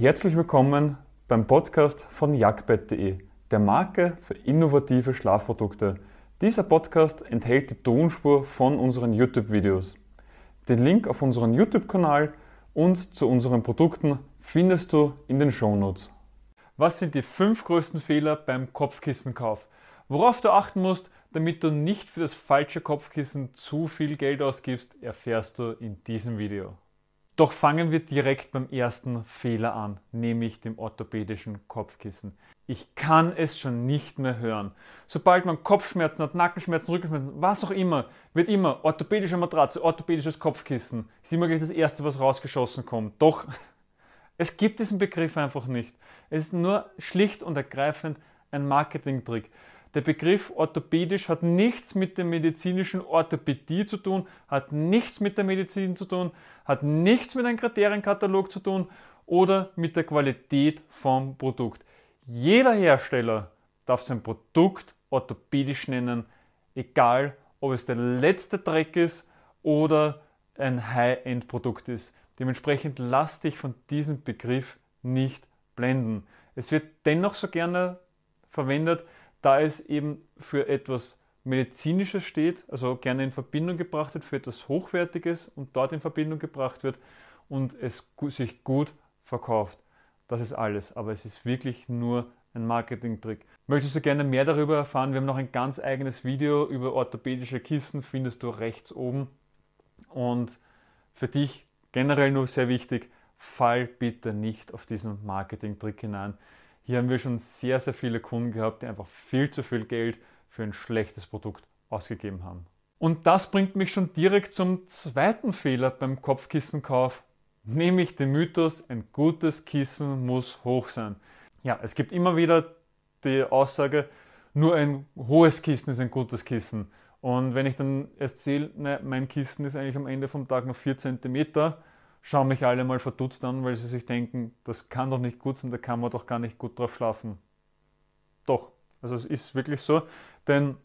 Herzlich willkommen beim Podcast von jagdbett.de, der Marke für innovative Schlafprodukte. Dieser Podcast enthält die Tonspur von unseren YouTube-Videos. Den Link auf unseren YouTube-Kanal und zu unseren Produkten findest du in den Shownotes. Was sind die fünf größten Fehler beim Kopfkissenkauf? Worauf du achten musst, damit du nicht für das falsche Kopfkissen zu viel Geld ausgibst, erfährst du in diesem Video. Doch fangen wir direkt beim ersten Fehler an, nämlich dem orthopädischen Kopfkissen. Ich kann es schon nicht mehr hören. Sobald man Kopfschmerzen hat, Nackenschmerzen, Rückenschmerzen, was auch immer, wird immer orthopädische Matratze, orthopädisches Kopfkissen. Ist immer gleich das Erste, was rausgeschossen kommt. Doch, es gibt diesen Begriff einfach nicht. Es ist nur schlicht und ergreifend ein Marketingtrick. Der Begriff orthopädisch hat nichts mit der medizinischen Orthopädie zu tun, hat nichts mit der Medizin zu tun, hat nichts mit einem Kriterienkatalog zu tun oder mit der Qualität vom Produkt. Jeder Hersteller darf sein Produkt orthopädisch nennen, egal ob es der letzte Dreck ist oder ein High-End-Produkt ist. Dementsprechend lass dich von diesem Begriff nicht blenden. Es wird dennoch so gerne verwendet, da es eben für etwas Medizinisches steht, also gerne in Verbindung gebracht wird, für etwas Hochwertiges und dort in Verbindung gebracht wird und es sich gut verkauft. Das ist alles, aber es ist wirklich nur ein Marketing-Trick. Möchtest du gerne mehr darüber erfahren? Wir haben noch ein ganz eigenes Video über orthopädische Kissen, findest du rechts oben. Und für dich generell nur sehr wichtig, fall bitte nicht auf diesen Marketing-Trick hinein. Hier haben wir schon sehr, sehr viele Kunden gehabt, die einfach viel zu viel Geld für ein schlechtes Produkt ausgegeben haben. Und das bringt mich schon direkt zum zweiten Fehler beim Kopfkissenkauf, nämlich den Mythos, ein gutes Kissen muss hoch sein. Ja, es gibt immer wieder die Aussage, nur ein hohes Kissen ist ein gutes Kissen. Und wenn ich dann erzähle, ne, mein Kissen ist eigentlich am Ende vom Tag noch 4 cm, schauen mich alle mal verdutzt an, weil sie sich denken, das kann doch nicht gut sein, da kann man doch gar nicht gut drauf schlafen. Doch, also es ist wirklich so, denn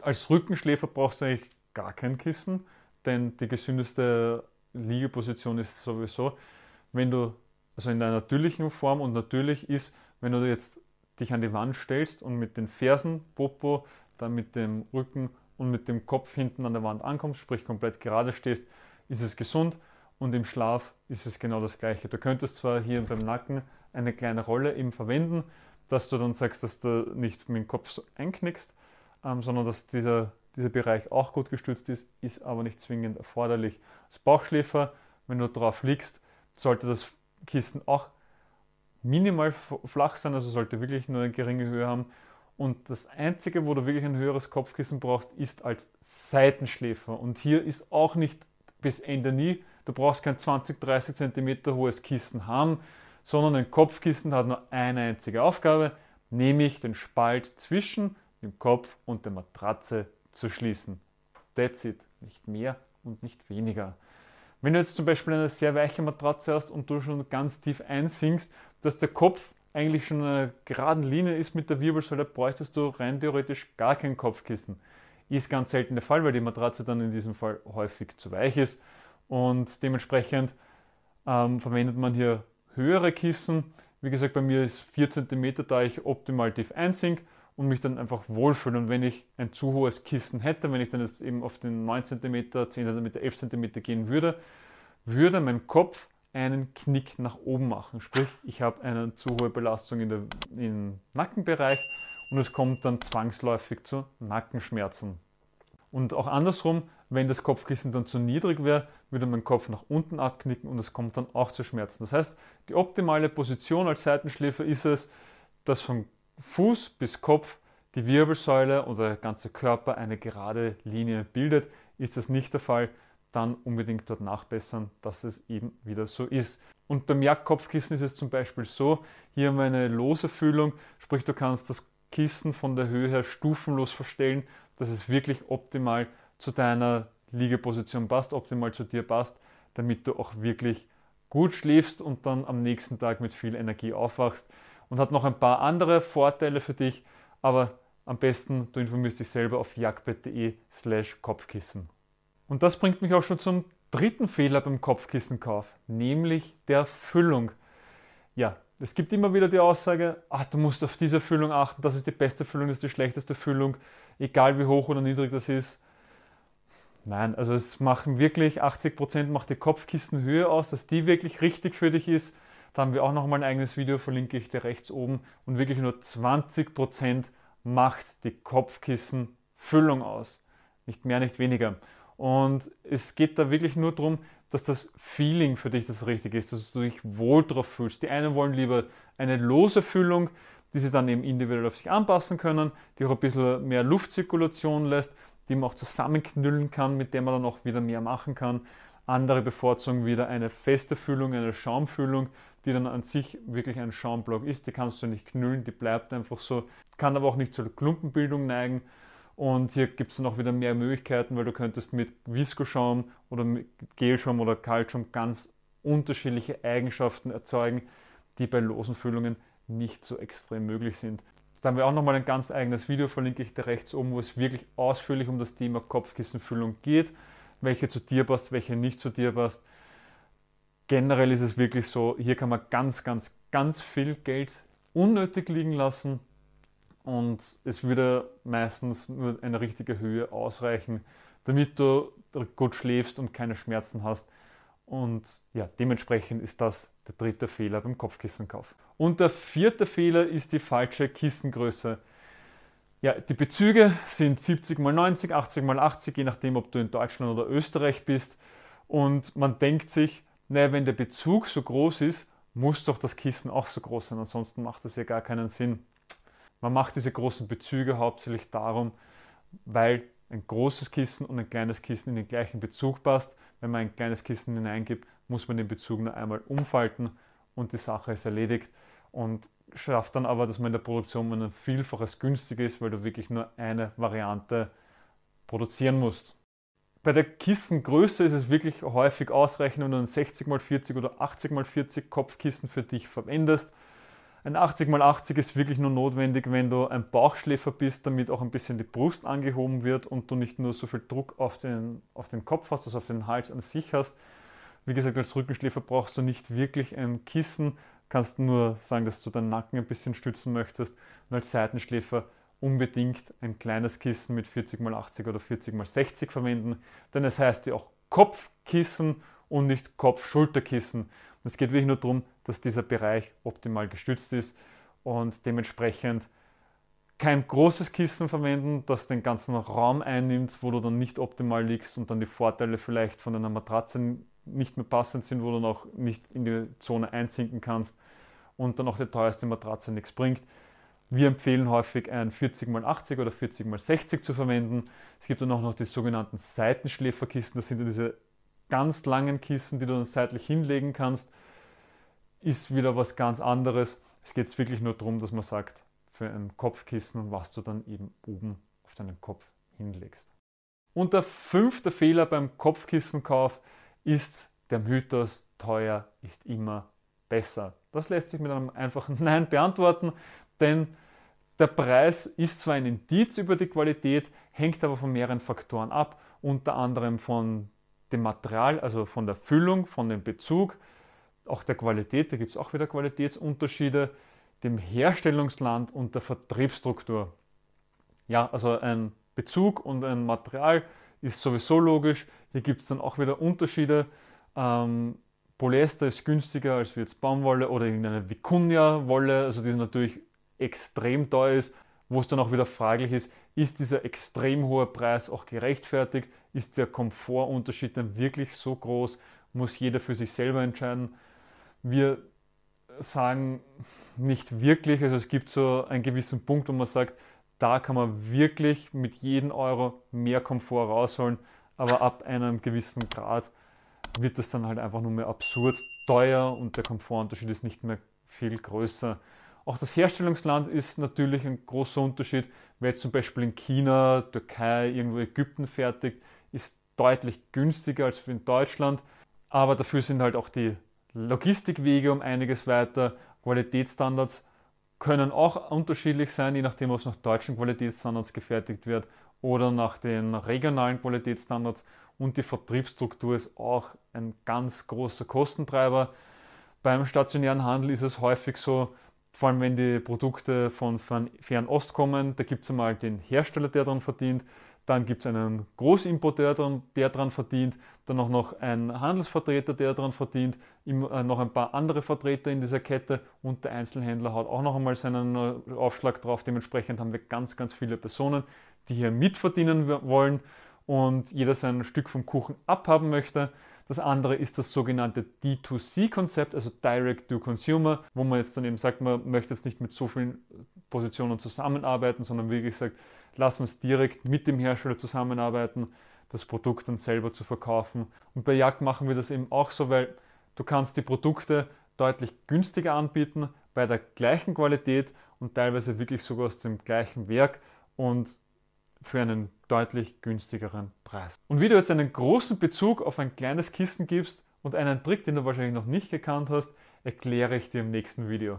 als Rückenschläfer brauchst du eigentlich gar kein Kissen, denn die gesündeste Liegeposition ist sowieso, wenn du, also in der natürlichen Form und natürlich ist, wenn du jetzt dich an die Wand stellst und mit den Fersen, Popo, dann mit dem Rücken und mit dem Kopf hinten an der Wand ankommst, sprich komplett gerade stehst, ist es gesund und im Schlaf ist es genau das gleiche. Du könntest zwar hier beim Nacken eine kleine Rolle eben verwenden, dass du dann sagst, dass du nicht mit dem Kopf so einknickst, ähm, sondern dass dieser, dieser Bereich auch gut gestützt ist, ist aber nicht zwingend erforderlich. Als Bauchschläfer, wenn du drauf liegst, sollte das Kissen auch minimal flach sein, also sollte wirklich nur eine geringe Höhe haben. Und das Einzige, wo du wirklich ein höheres Kopfkissen brauchst, ist als Seitenschläfer. Und hier ist auch nicht bis Ende nie Du brauchst kein 20, 30 cm hohes Kissen haben, sondern ein Kopfkissen hat nur eine einzige Aufgabe, nämlich den Spalt zwischen dem Kopf und der Matratze zu schließen. That's it. Nicht mehr und nicht weniger. Wenn du jetzt zum Beispiel eine sehr weiche Matratze hast und du schon ganz tief einsinkst, dass der Kopf eigentlich schon in einer geraden Linie ist mit der Wirbelsäule, bräuchtest du rein theoretisch gar kein Kopfkissen. Ist ganz selten der Fall, weil die Matratze dann in diesem Fall häufig zu weich ist und dementsprechend ähm, verwendet man hier höhere Kissen. Wie gesagt, bei mir ist 4 cm, da ich optimal tief einsink und mich dann einfach wohlfühle. Und wenn ich ein zu hohes Kissen hätte, wenn ich dann jetzt eben auf den 9 cm, 10 cm, 11 cm gehen würde, würde mein Kopf einen Knick nach oben machen. Sprich, ich habe eine zu hohe Belastung in der, im Nackenbereich und es kommt dann zwangsläufig zu Nackenschmerzen. Und auch andersrum, wenn das Kopfkissen dann zu niedrig wäre, würde mein Kopf nach unten abknicken und es kommt dann auch zu Schmerzen. Das heißt, die optimale Position als Seitenschläfer ist es, dass von Fuß bis Kopf die Wirbelsäule oder der ganze Körper eine gerade Linie bildet. Ist das nicht der Fall, dann unbedingt dort nachbessern, dass es eben wieder so ist. Und beim Jagdkopfkissen ist es zum Beispiel so, hier haben wir eine lose Füllung, sprich du kannst das Kissen von der Höhe her stufenlos verstellen, dass es wirklich optimal zu deiner Liegeposition passt, optimal zu dir passt, damit du auch wirklich gut schläfst und dann am nächsten Tag mit viel Energie aufwachst. Und hat noch ein paar andere Vorteile für dich, aber am besten du informierst dich selber auf jagdbett.de slash Kopfkissen. Und das bringt mich auch schon zum dritten Fehler beim Kopfkissenkauf, nämlich der Füllung. ja, es gibt immer wieder die Aussage, ach, du musst auf diese Füllung achten, das ist die beste Füllung, das ist die schlechteste Füllung, egal wie hoch oder niedrig das ist. Nein, also es machen wirklich 80% macht die Kopfkissenhöhe aus, dass die wirklich richtig für dich ist. Da haben wir auch nochmal ein eigenes Video, verlinke ich dir rechts oben. Und wirklich nur 20% macht die Kopfkissenfüllung aus. Nicht mehr, nicht weniger. Und es geht da wirklich nur darum, dass das Feeling für dich das Richtige ist, dass du dich wohl drauf fühlst. Die einen wollen lieber eine lose Füllung, die sie dann eben individuell auf sich anpassen können, die auch ein bisschen mehr Luftzirkulation lässt, die man auch zusammenknüllen kann, mit der man dann auch wieder mehr machen kann. Andere bevorzugen wieder eine feste Füllung, eine Schaumfüllung, die dann an sich wirklich ein Schaumblock ist. Die kannst du nicht knüllen, die bleibt einfach so, kann aber auch nicht zur Klumpenbildung neigen. Und hier gibt es dann auch wieder mehr Möglichkeiten, weil du könntest mit Viskoschaum oder mit Gelschaum oder Kaltschaum ganz unterschiedliche Eigenschaften erzeugen, die bei losen Füllungen nicht so extrem möglich sind. Da haben wir auch nochmal ein ganz eigenes Video, verlinke ich dir rechts oben, wo es wirklich ausführlich um das Thema Kopfkissenfüllung geht, welche zu dir passt, welche nicht zu dir passt. Generell ist es wirklich so, hier kann man ganz, ganz, ganz viel Geld unnötig liegen lassen und es würde meistens nur eine richtige Höhe ausreichen, damit du gut schläfst und keine Schmerzen hast. Und ja, dementsprechend ist das der dritte Fehler beim Kopfkissenkauf. Und der vierte Fehler ist die falsche Kissengröße. Ja, die Bezüge sind 70 x 90, 80 x 80, je nachdem, ob du in Deutschland oder Österreich bist. Und man denkt sich, naja, wenn der Bezug so groß ist, muss doch das Kissen auch so groß sein, ansonsten macht das ja gar keinen Sinn. Man macht diese großen Bezüge hauptsächlich darum, weil ein großes Kissen und ein kleines Kissen in den gleichen Bezug passt. Wenn man ein kleines Kissen hineingibt, muss man den Bezug nur einmal umfalten und die Sache ist erledigt und schafft dann aber, dass man in der Produktion ein Vielfaches günstiger ist, weil du wirklich nur eine Variante produzieren musst. Bei der Kissengröße ist es wirklich häufig ausreichend, wenn du ein 60x40 oder 80x40 Kopfkissen für dich verwendest ein 80x80 ist wirklich nur notwendig, wenn du ein Bauchschläfer bist, damit auch ein bisschen die Brust angehoben wird und du nicht nur so viel Druck auf den, auf den Kopf hast, also auf den Hals an sich hast. Wie gesagt, als Rückenschläfer brauchst du nicht wirklich ein Kissen, kannst nur sagen, dass du deinen Nacken ein bisschen stützen möchtest und als Seitenschläfer unbedingt ein kleines Kissen mit 40x80 oder 40x60 verwenden, denn es heißt ja auch Kopfkissen und nicht Kopf-Schulterkissen. Es geht wirklich nur darum, dass dieser Bereich optimal gestützt ist und dementsprechend kein großes Kissen verwenden, das den ganzen Raum einnimmt, wo du dann nicht optimal liegst und dann die Vorteile vielleicht von einer Matratze nicht mehr passend sind, wo du noch nicht in die Zone einsinken kannst und dann auch die teuerste Matratze nichts bringt. Wir empfehlen häufig ein 40x80 oder 40x60 zu verwenden. Es gibt dann auch noch die sogenannten Seitenschläferkissen. Das sind diese ganz langen Kissen, die du dann seitlich hinlegen kannst, ist wieder was ganz anderes. Es geht wirklich nur darum, dass man sagt, für ein Kopfkissen, was du dann eben oben auf deinen Kopf hinlegst. Und der fünfte Fehler beim Kopfkissenkauf ist der Mythos, teuer ist immer besser. Das lässt sich mit einem einfachen Nein beantworten, denn der Preis ist zwar ein Indiz über die Qualität, hängt aber von mehreren Faktoren ab, unter anderem von dem Material, also von der Füllung, von dem Bezug, auch der Qualität, da gibt es auch wieder Qualitätsunterschiede, dem Herstellungsland und der Vertriebsstruktur. Ja, also ein Bezug und ein Material ist sowieso logisch. Hier gibt es dann auch wieder Unterschiede. Ähm, Polyester ist günstiger als jetzt Baumwolle oder irgendeine Vicuña-Wolle, also die natürlich extrem teuer ist, wo es dann auch wieder fraglich ist, ist dieser extrem hohe Preis auch gerechtfertigt? Ist der Komfortunterschied dann wirklich so groß? Muss jeder für sich selber entscheiden? Wir sagen nicht wirklich, also es gibt so einen gewissen Punkt, wo man sagt, da kann man wirklich mit jedem Euro mehr Komfort rausholen, aber ab einem gewissen Grad wird das dann halt einfach nur mehr absurd teuer und der Komfortunterschied ist nicht mehr viel größer. Auch das Herstellungsland ist natürlich ein großer Unterschied. Wer jetzt zum Beispiel in China, Türkei, irgendwo Ägypten fertigt, ist deutlich günstiger als in Deutschland. Aber dafür sind halt auch die Logistikwege um einiges weiter. Qualitätsstandards können auch unterschiedlich sein, je nachdem, ob es nach deutschen Qualitätsstandards gefertigt wird oder nach den regionalen Qualitätsstandards. Und die Vertriebsstruktur ist auch ein ganz großer Kostentreiber. Beim stationären Handel ist es häufig so, vor allem wenn die Produkte von Fernost kommen, da gibt es einmal den Hersteller, der daran verdient, dann gibt es einen Großimporteur, der daran verdient, dann auch noch ein Handelsvertreter, der daran verdient, äh, noch ein paar andere Vertreter in dieser Kette und der Einzelhändler hat auch noch einmal seinen äh, Aufschlag drauf. Dementsprechend haben wir ganz, ganz viele Personen, die hier mitverdienen wollen und jeder sein Stück vom Kuchen abhaben möchte. Das andere ist das sogenannte D2C-Konzept, also Direct to Consumer, wo man jetzt dann eben sagt, man möchte jetzt nicht mit so vielen Positionen zusammenarbeiten, sondern wie gesagt, lass uns direkt mit dem Hersteller zusammenarbeiten, das Produkt dann selber zu verkaufen. Und bei Jagd machen wir das eben auch so, weil du kannst die Produkte deutlich günstiger anbieten, bei der gleichen Qualität und teilweise wirklich sogar aus dem gleichen Werk und für einen deutlich günstigeren Preis. Und wie du jetzt einen großen Bezug auf ein kleines Kissen gibst und einen Trick, den du wahrscheinlich noch nicht gekannt hast, erkläre ich dir im nächsten Video.